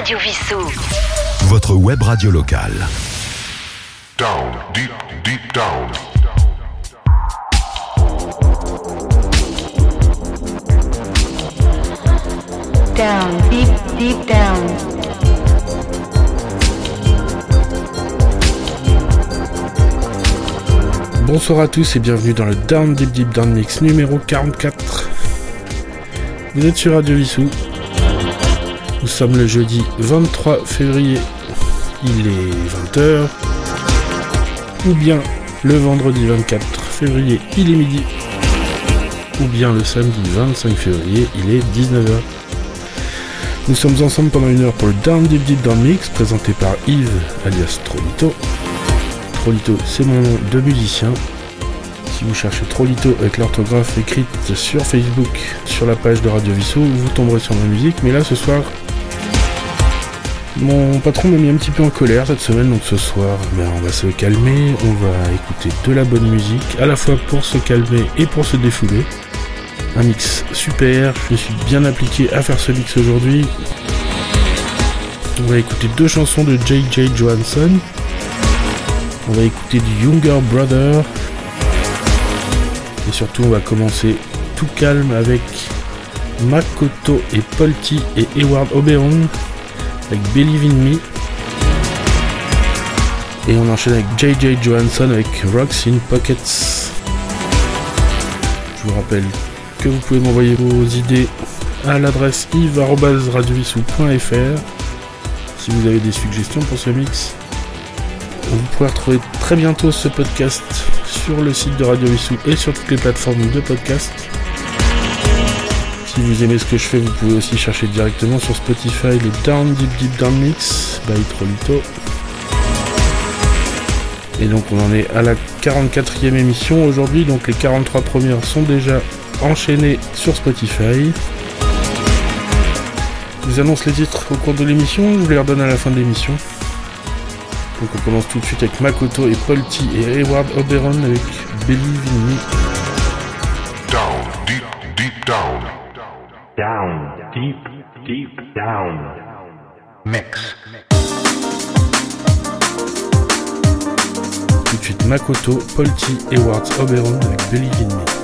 Radio Vissou. Votre web radio locale. Down, deep, deep down. Down, deep, deep down. Bonsoir à tous et bienvenue dans le Down Deep Deep Down Mix numéro 44. Vous êtes sur Radio Vissou. Nous sommes le jeudi 23 février. Il est 20h. Ou bien le vendredi 24 février, il est midi. Ou bien le samedi 25 février, il est 19h. Nous sommes ensemble pendant une heure pour le Down Deep Deep Down Mix présenté par Yves alias Trolito. Trolito, c'est mon nom de musicien. Si vous cherchez Trolito avec l'orthographe écrite sur Facebook, sur la page de Radio Vissou, vous tomberez sur ma musique. Mais là, ce soir, mon patron m'a mis un petit peu en colère cette semaine, donc ce soir, ben, on va se calmer, on va écouter de la bonne musique, à la fois pour se calmer et pour se défouler. Un mix super, je suis bien appliqué à faire ce mix aujourd'hui. On va écouter deux chansons de J.J. Johansson. On va écouter du Younger Brother. Et surtout, on va commencer tout calme avec Makoto et Polty et Eward Oberon avec Believe in Me. Et on enchaîne avec JJ Johansson avec Rocks in Pockets. Je vous rappelle que vous pouvez m'envoyer vos idées à l'adresse yves.radiovissou.fr si vous avez des suggestions pour ce mix. Vous pourrez retrouver très bientôt ce podcast sur le site de Radio Vissou et sur toutes les plateformes de podcast. Si vous aimez ce que je fais, vous pouvez aussi chercher directement sur Spotify le Down Deep Deep Down Mix by Trolito. Et donc on en est à la 44e émission aujourd'hui, donc les 43 premières sont déjà enchaînées sur Spotify. Je vous annonce les titres au cours de l'émission, je vous les redonne à la fin de l'émission. Donc on commence tout de suite avec Makoto et Polty et Edward Oberon avec Believe in. Down, deep, deep down. Down, deep, deep down. Mix. Tout de suite Makoto, Polty, Edward Oberon avec in Me.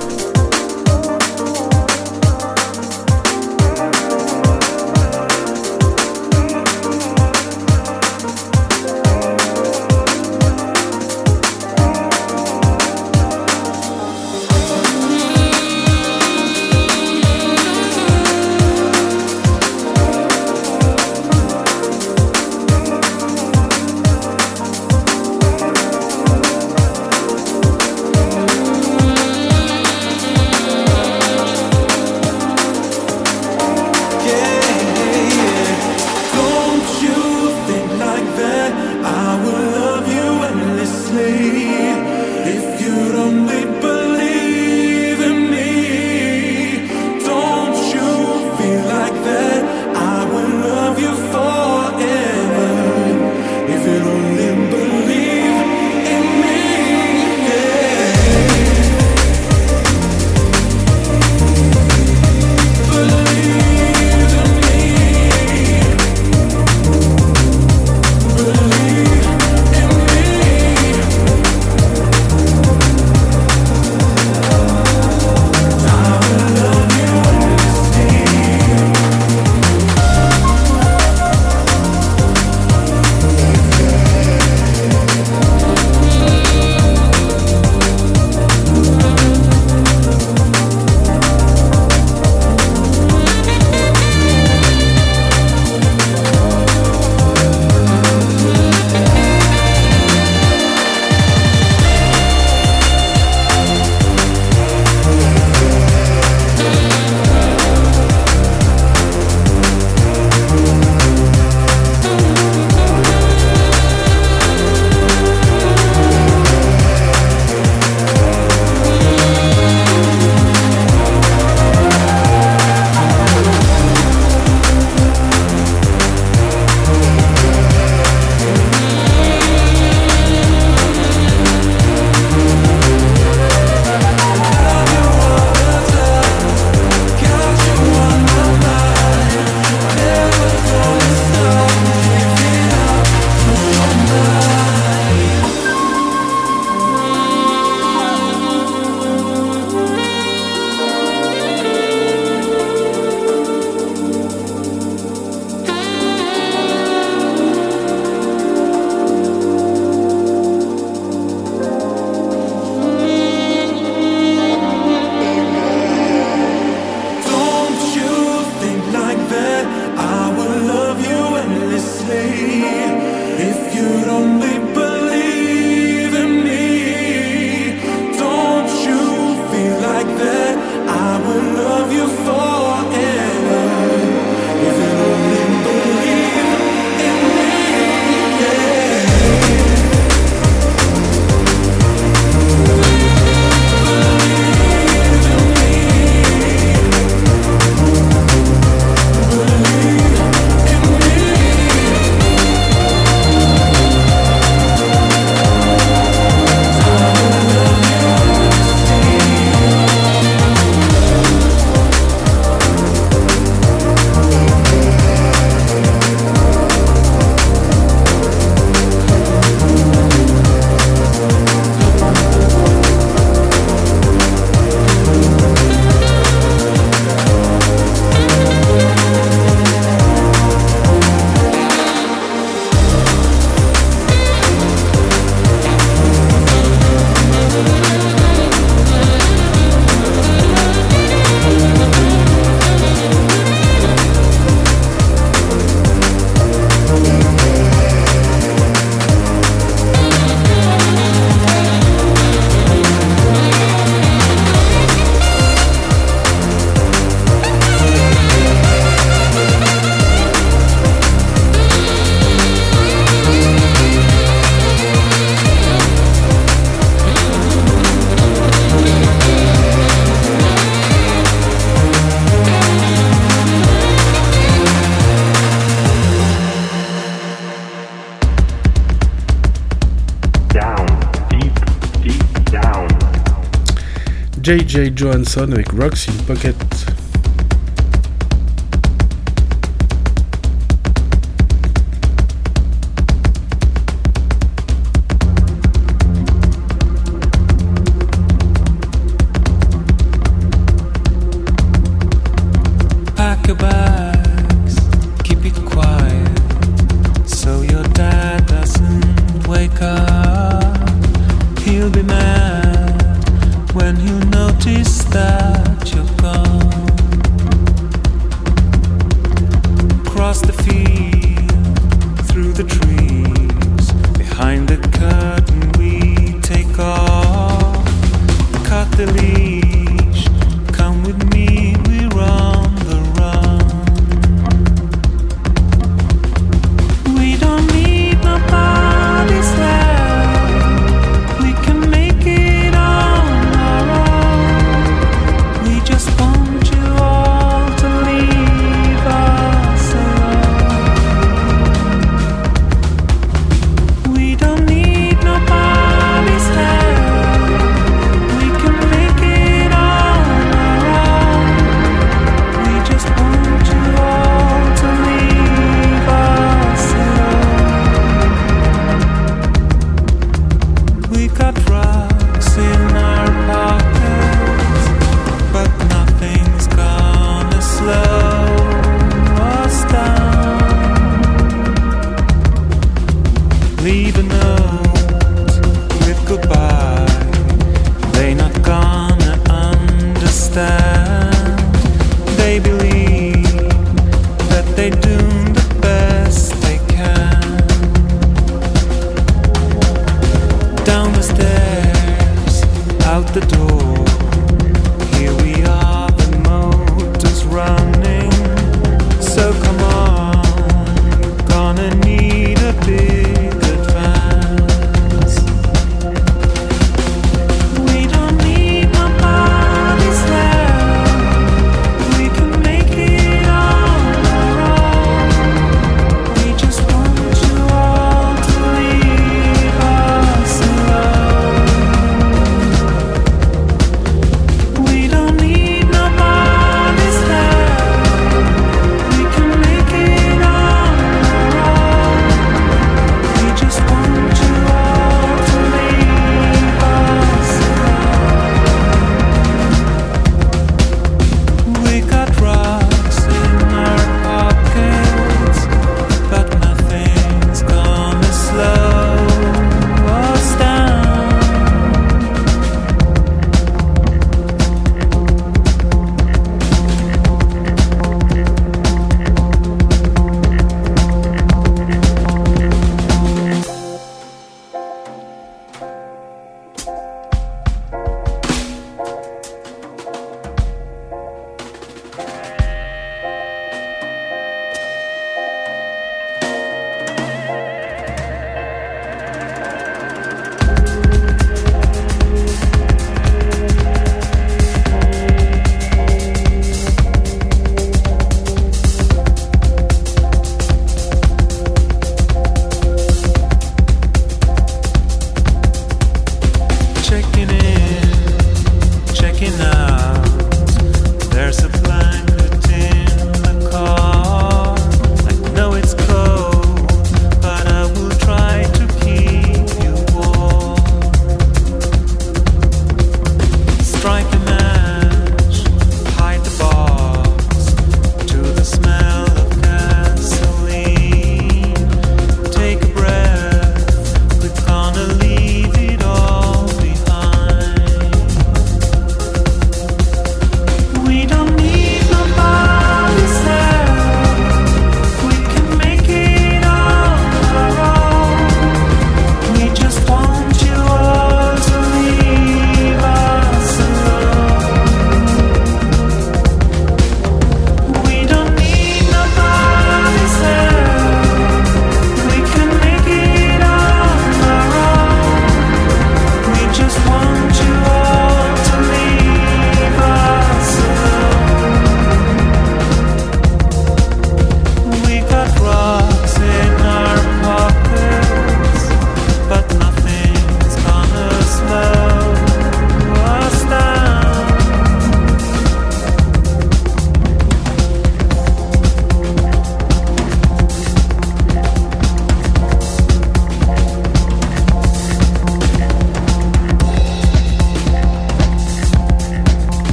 J.J. Johansson avec Rocks in Pocket.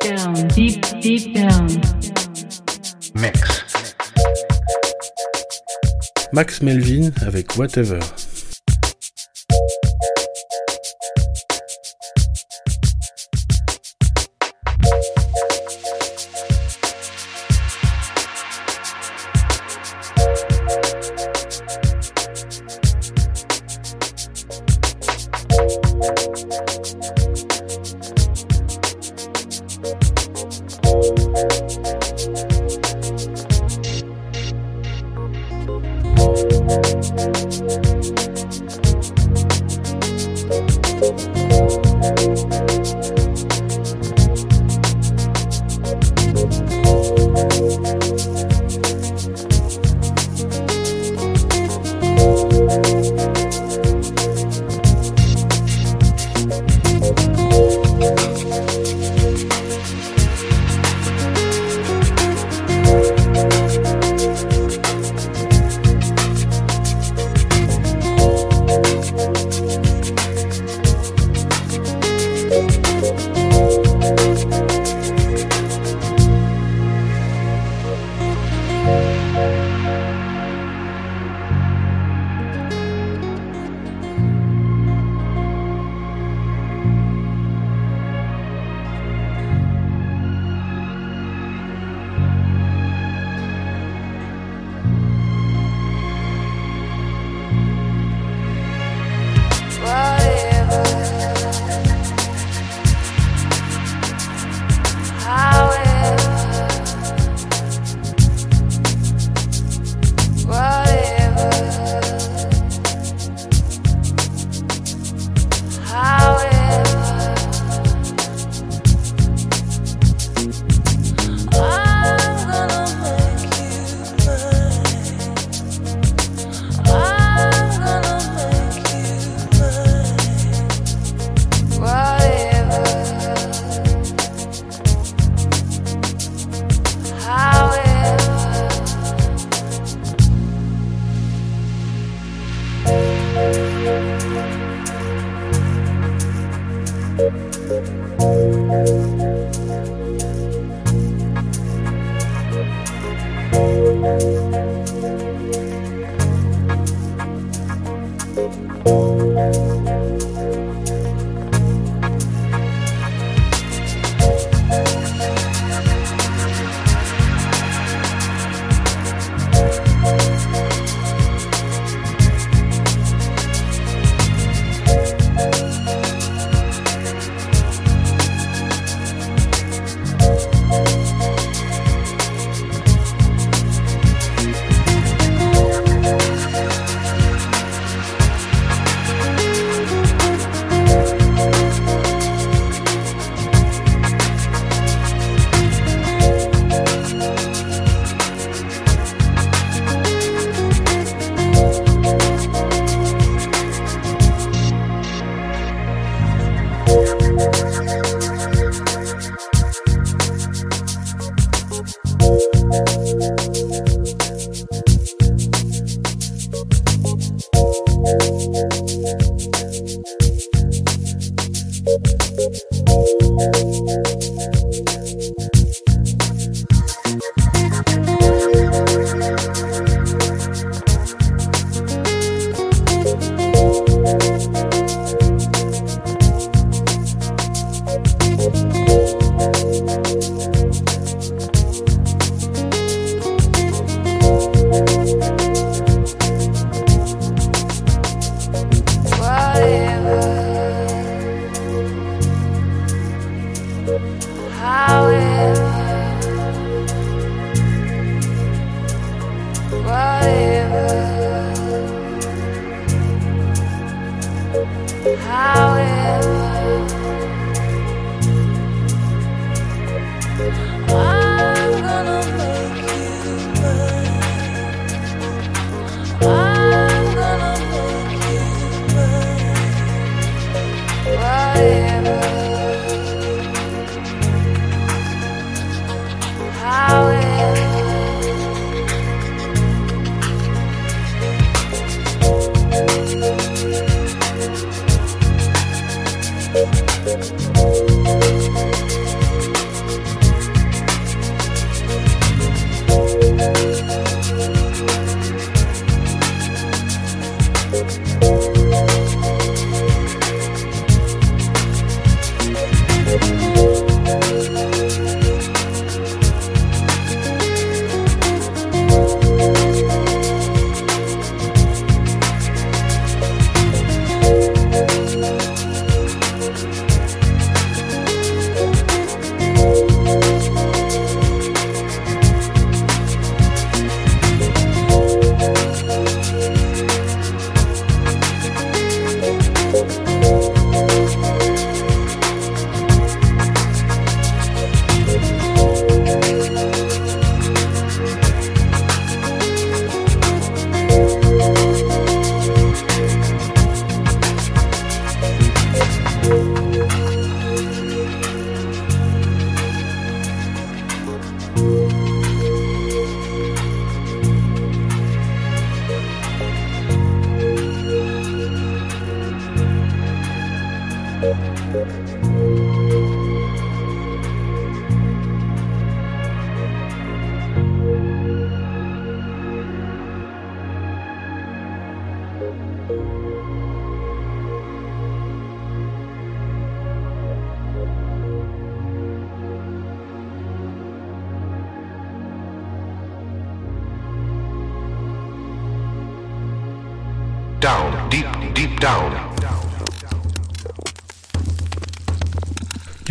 Down, deep, deep down. Mix. Max Melvin avec Whatever.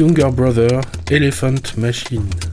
Younger Brother, Elephant Machine.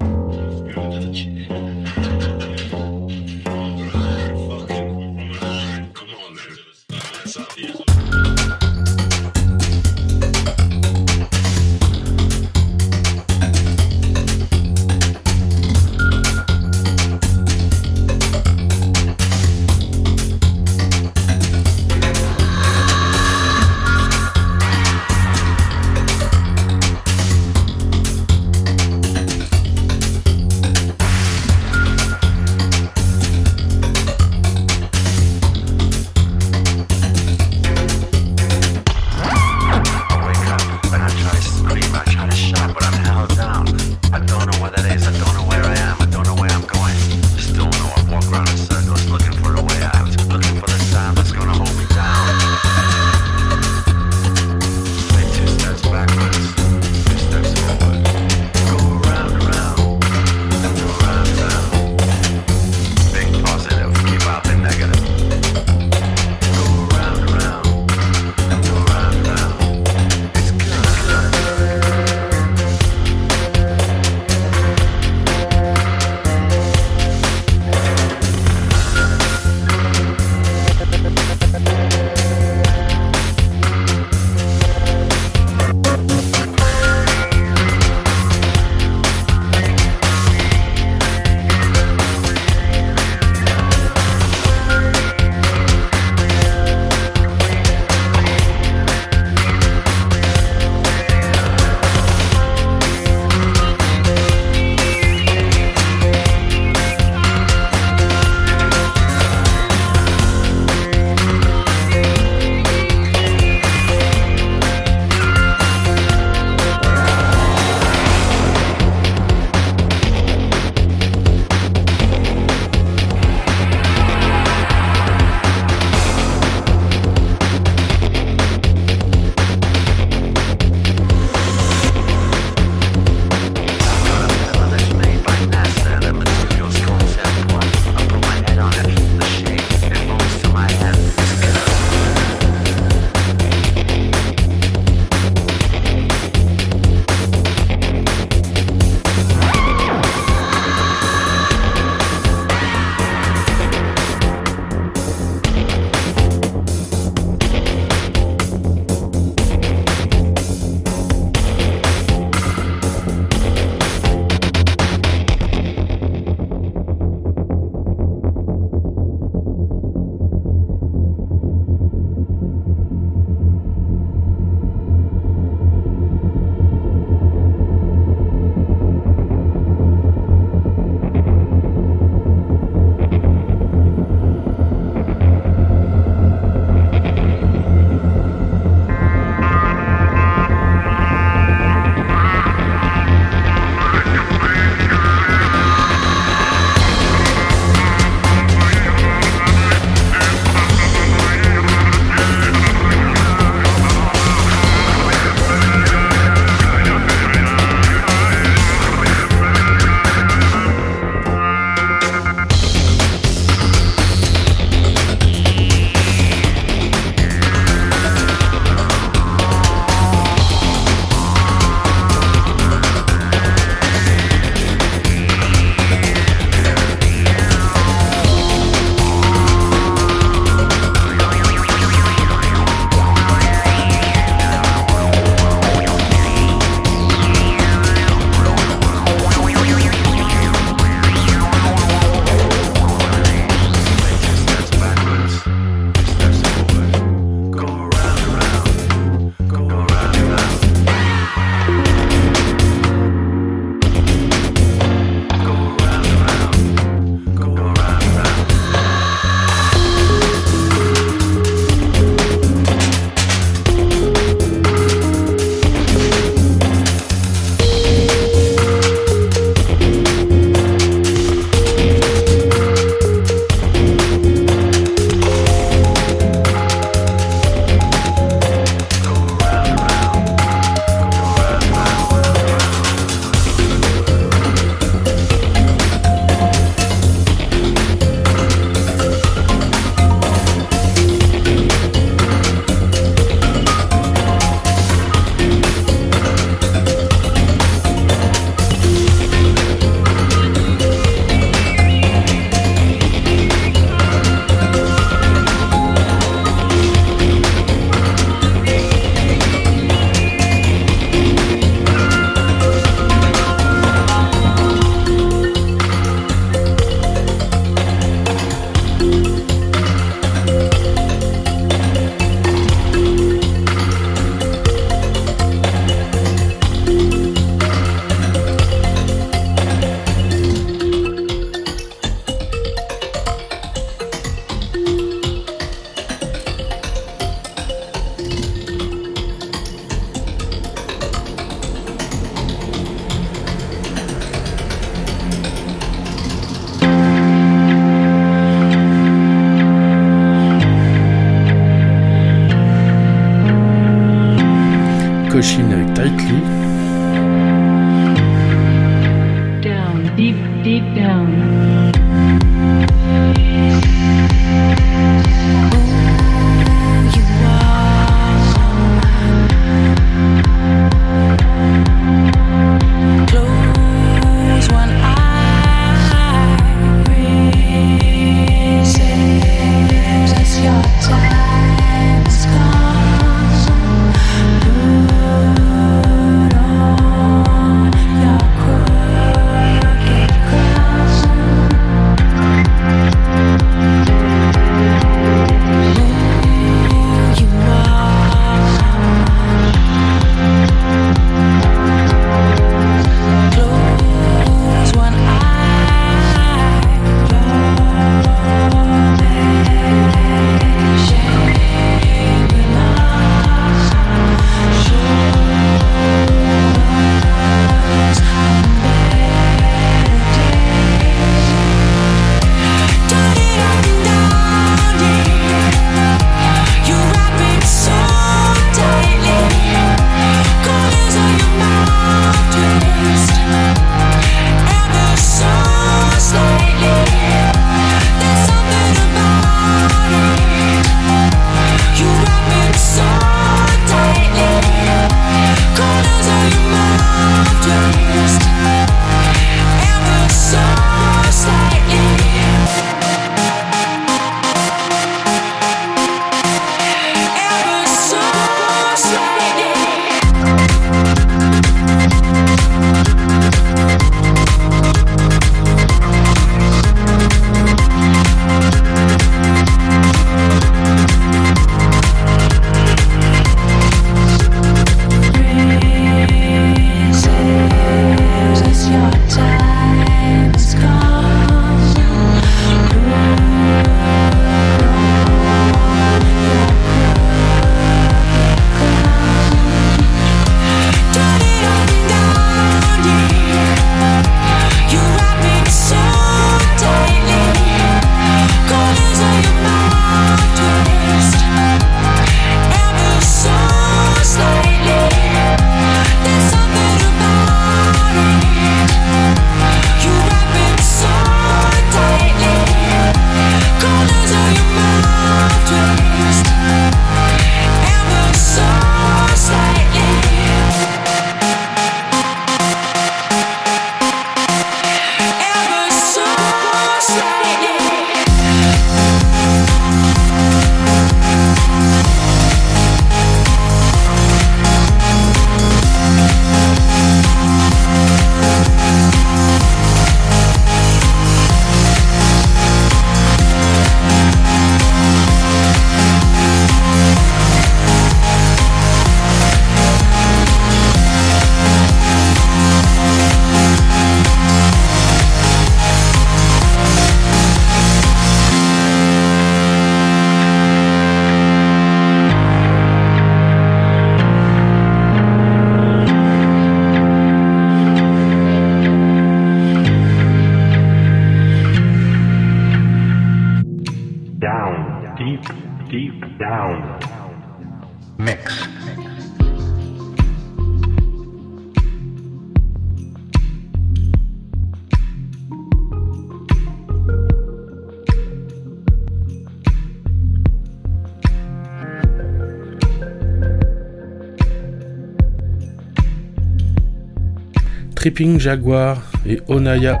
Tripping Jaguar et Onaya.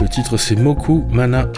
Le titre c'est Moku Mana.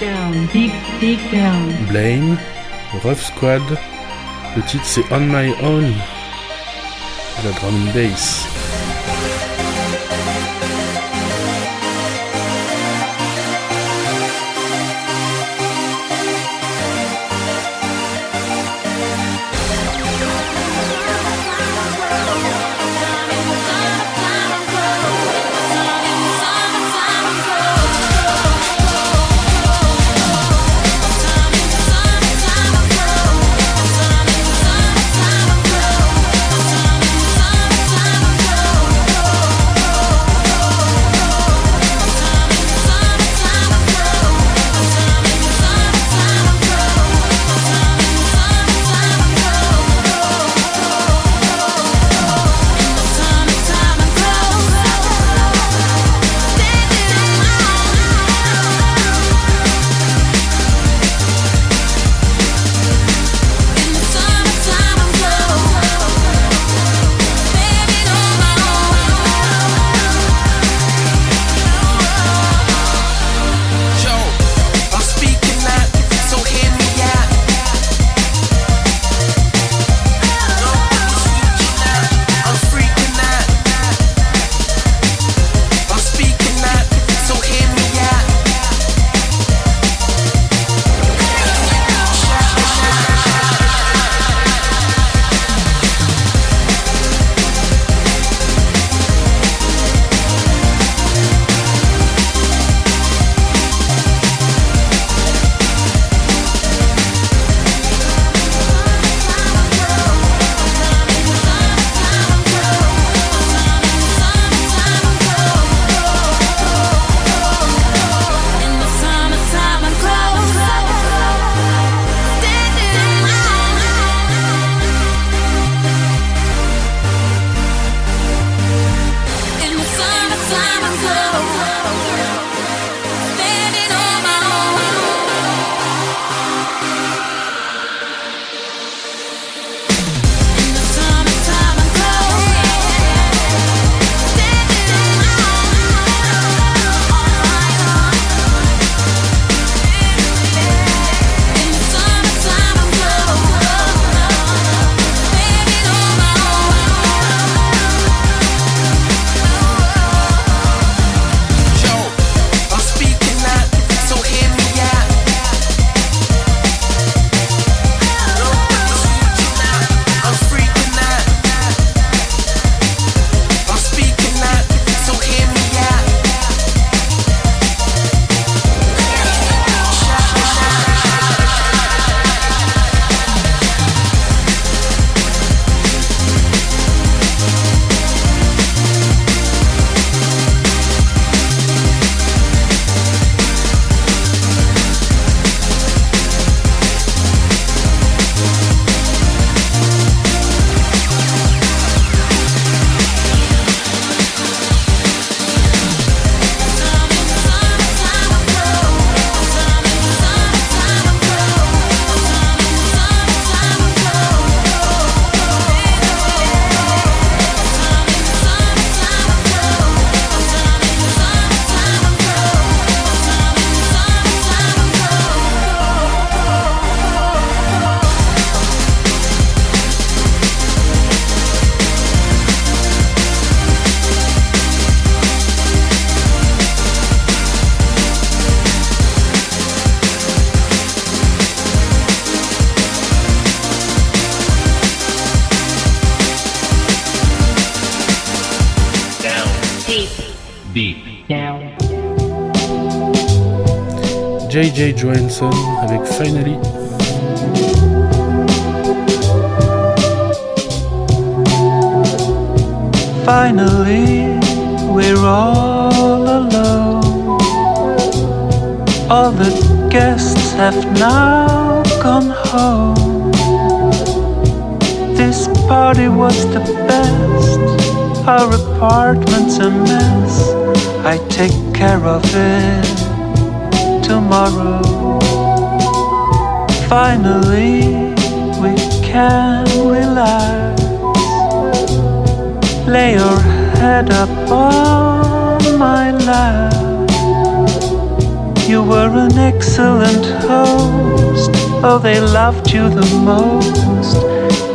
Down. Blame, Rough Squad. Le titre c'est On My Own. La drum and bass. Johansson avec Finally. Finally, we're all alone. All the guests have now gone home. This party was the best. Our apartment's a mess. I take care of it tomorrow. Finally, we can relax. Lay your head up on my lap. You were an excellent host. Oh, they loved you the most.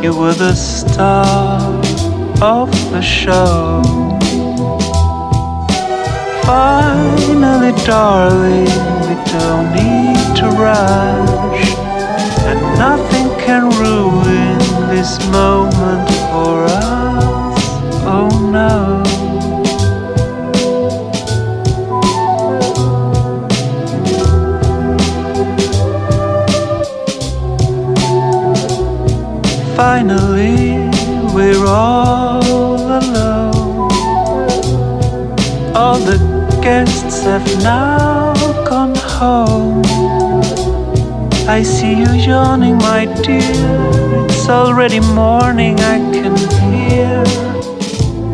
You were the star of the show. Finally, darling, don't need to rush. And nothing can ruin this moment for us. Oh no. Finally, we're all alone. All the guests have now home. I see you yawning, my dear. It's already morning, I can hear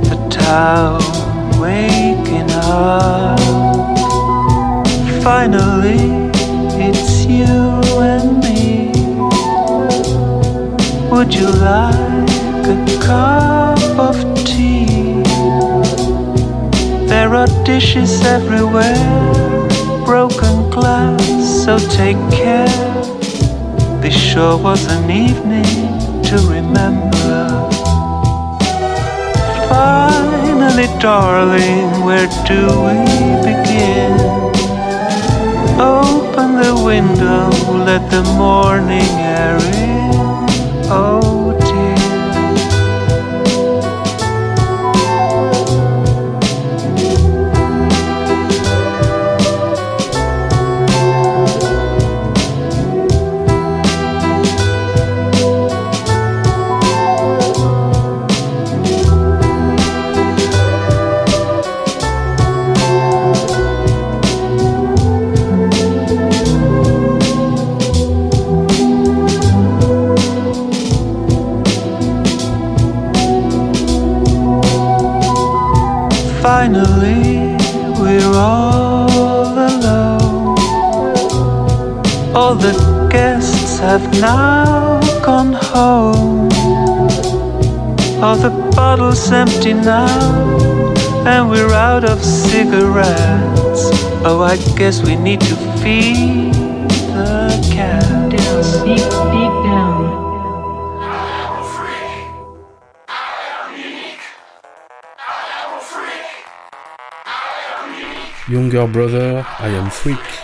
the town waking up. Finally, it's you and me. Would you like a cup of tea? There are dishes everywhere, glass, so take care. This sure was an evening to remember. Finally, darling, where do we begin? Open the window, let the morning air in. Oh Finally, we're all alone. All the guests have now gone home. All the bottles empty now, and we're out of cigarettes. Oh, I guess we need to feed the cats. Younger Brother, I Am Freak.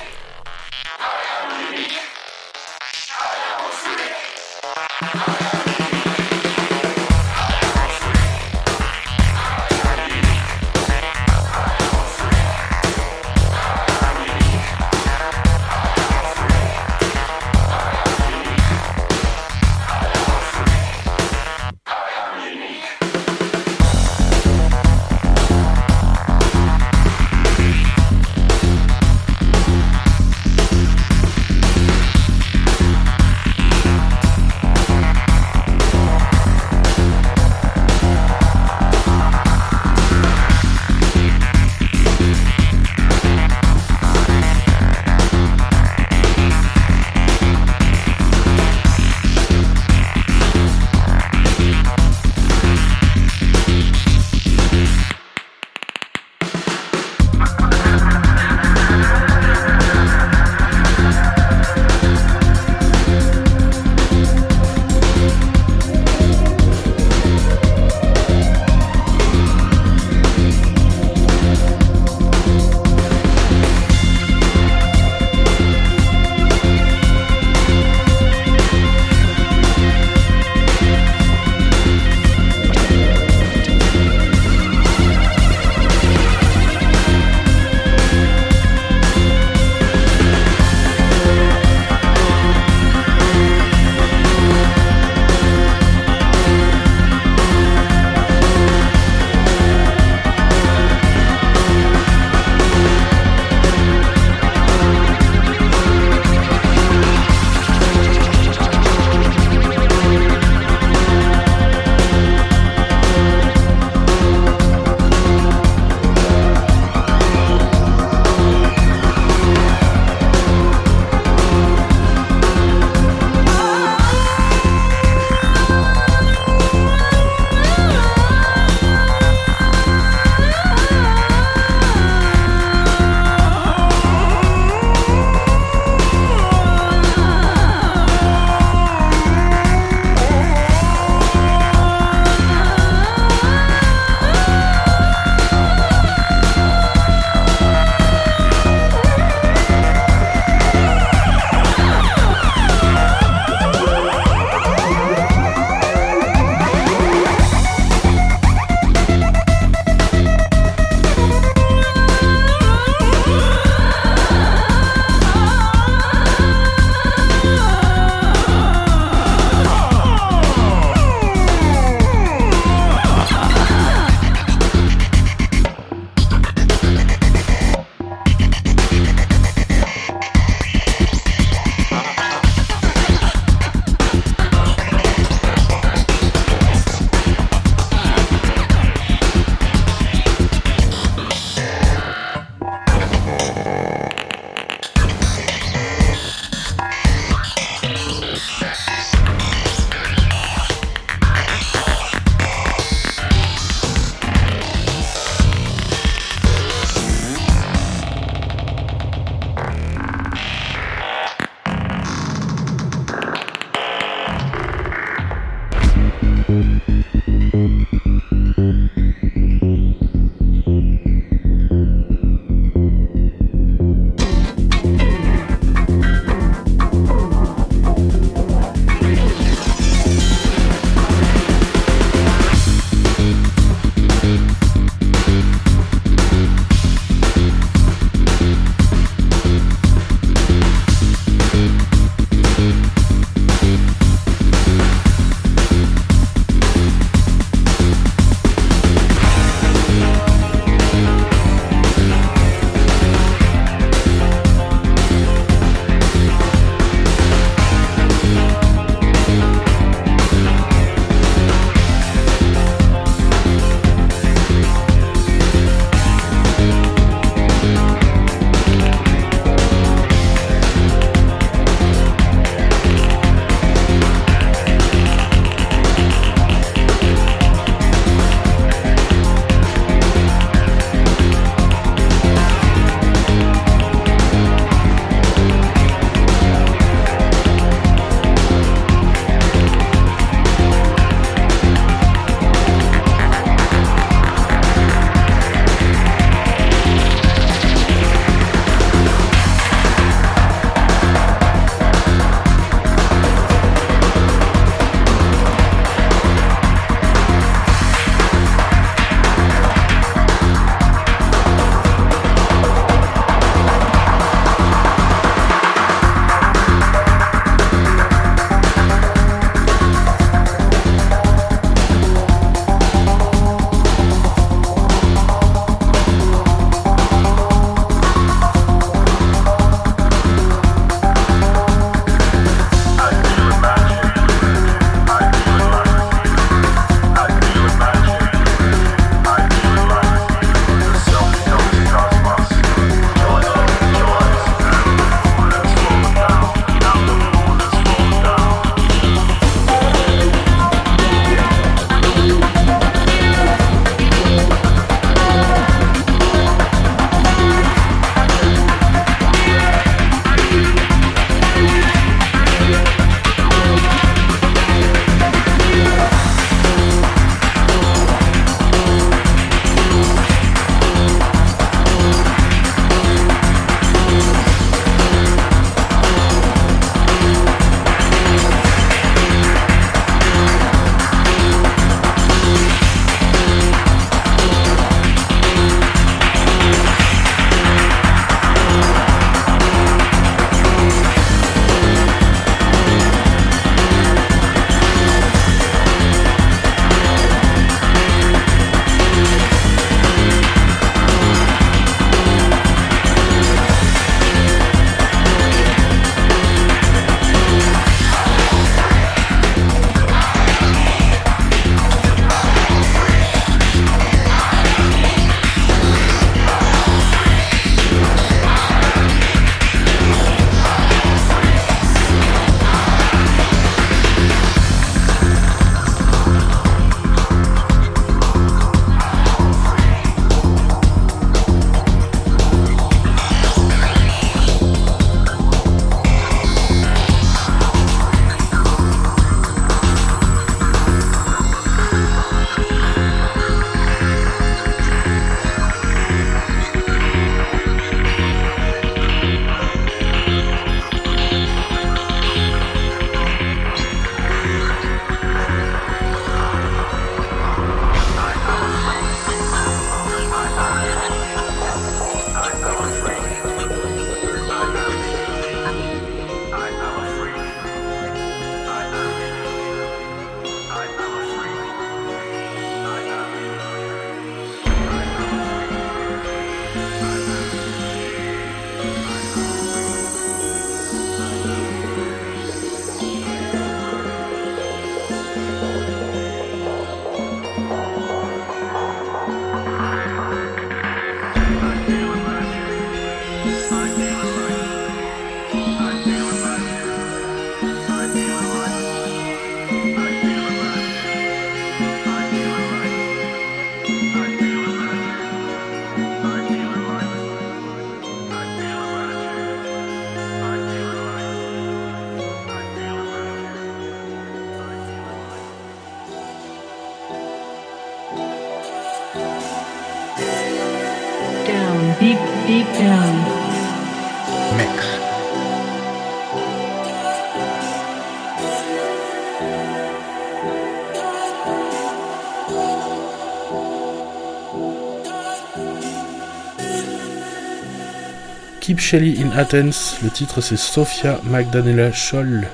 Keep Shelley in Athens, le titre c'est Sophia Magdalena Scholl.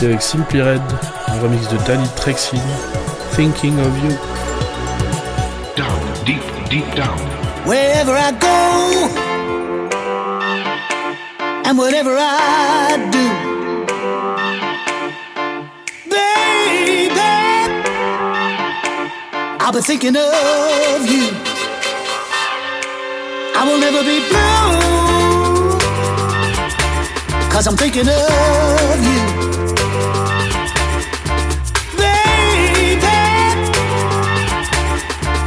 Beauté avec Simply Red, un remix de Danny Trexin, Thinking of You. Down, deep, deep down. Wherever I go and whatever I do, baby, I'll be thinking of you. I will never be blue, cause I'm thinking of you.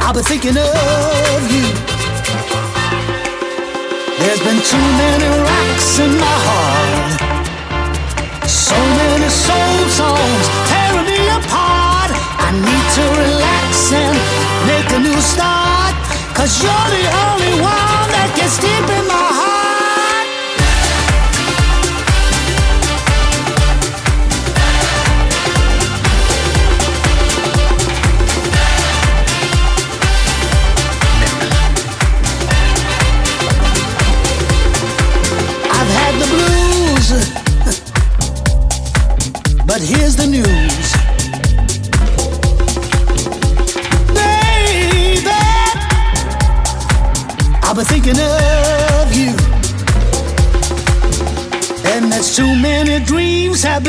I'll been thinking of you. There's been too many rocks in my heart. So many soul songs tearing me apart. I need to relax and make a new start. Cause you're the only one that gets deep in my heart.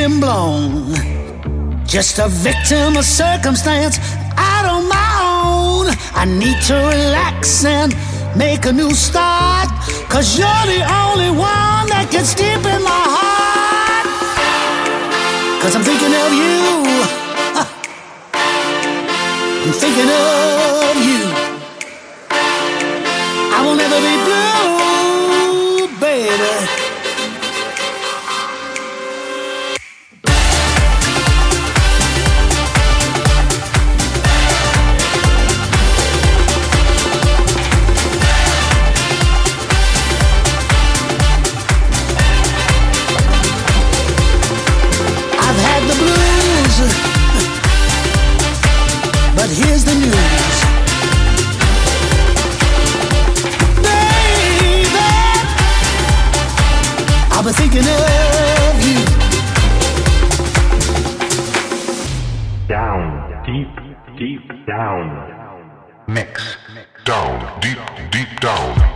Been blown. just a victim of circumstance out on my own. I need to relax and make a new start. Cause you're the only one that gets deep in my heart. Cause I'm thinking of you. I'm thinking of you. Deep, down.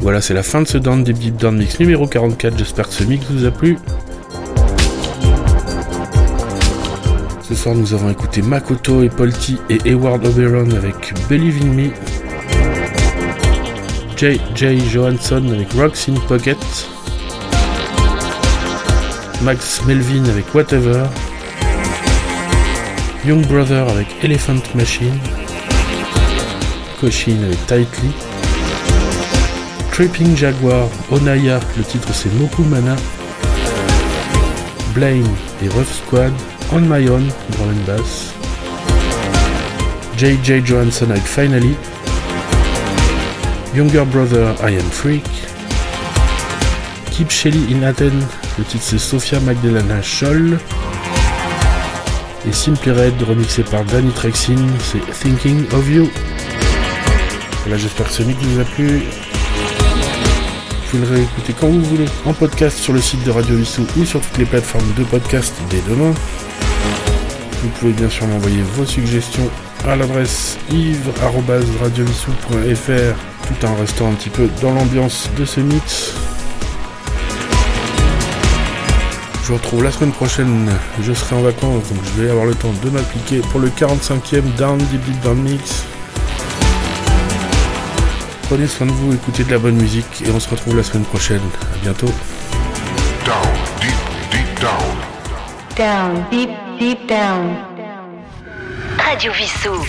Voilà, c'est la fin de ce Down Deep Deep Down Mix numéro 44. J'espère que ce mix vous a plu. Ce soir, nous avons écouté Makoto et Polty et Eward Oberon avec Believe in Me. J.J. Johansson avec Rocks in Pocket. Max Melvin avec Whatever. Young Brother avec Elephant Machine. Koshin avec Tightly. Tripping Jaguar, Onaya, le titre c'est Mokumana. Blame et Rough Squad, On My Own, drum and bass. J.J. Johansson avec Finally. Younger Brother, I Am Freak. Keep Shelly in Athens, le titre c'est Sophia Magdalena Scholl. Et Simply Red, remixé par Danny Trexin, c'est Thinking of You. Voilà, j'espère que ce mix vous a plu. Vous le réécoutez quand vous voulez, en podcast sur le site de Radio Vissou ou sur toutes les plateformes de podcast dès demain. Vous pouvez bien sûr m'envoyer vos suggestions à l'adresse yves.radiovissou.fr tout en restant un petit peu dans l'ambiance de ce mix. Vous retrouve la semaine prochaine, je serai en vacances donc je vais avoir le temps de m'appliquer pour le 45e Down Deep Deep Down Mix. Prenez soin de vous, écoutez de la bonne musique et on se retrouve la semaine prochaine. A bientôt. Down, deep, deep down. Down, deep, deep down. Radio Vissou.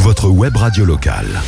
Votre web radio locale.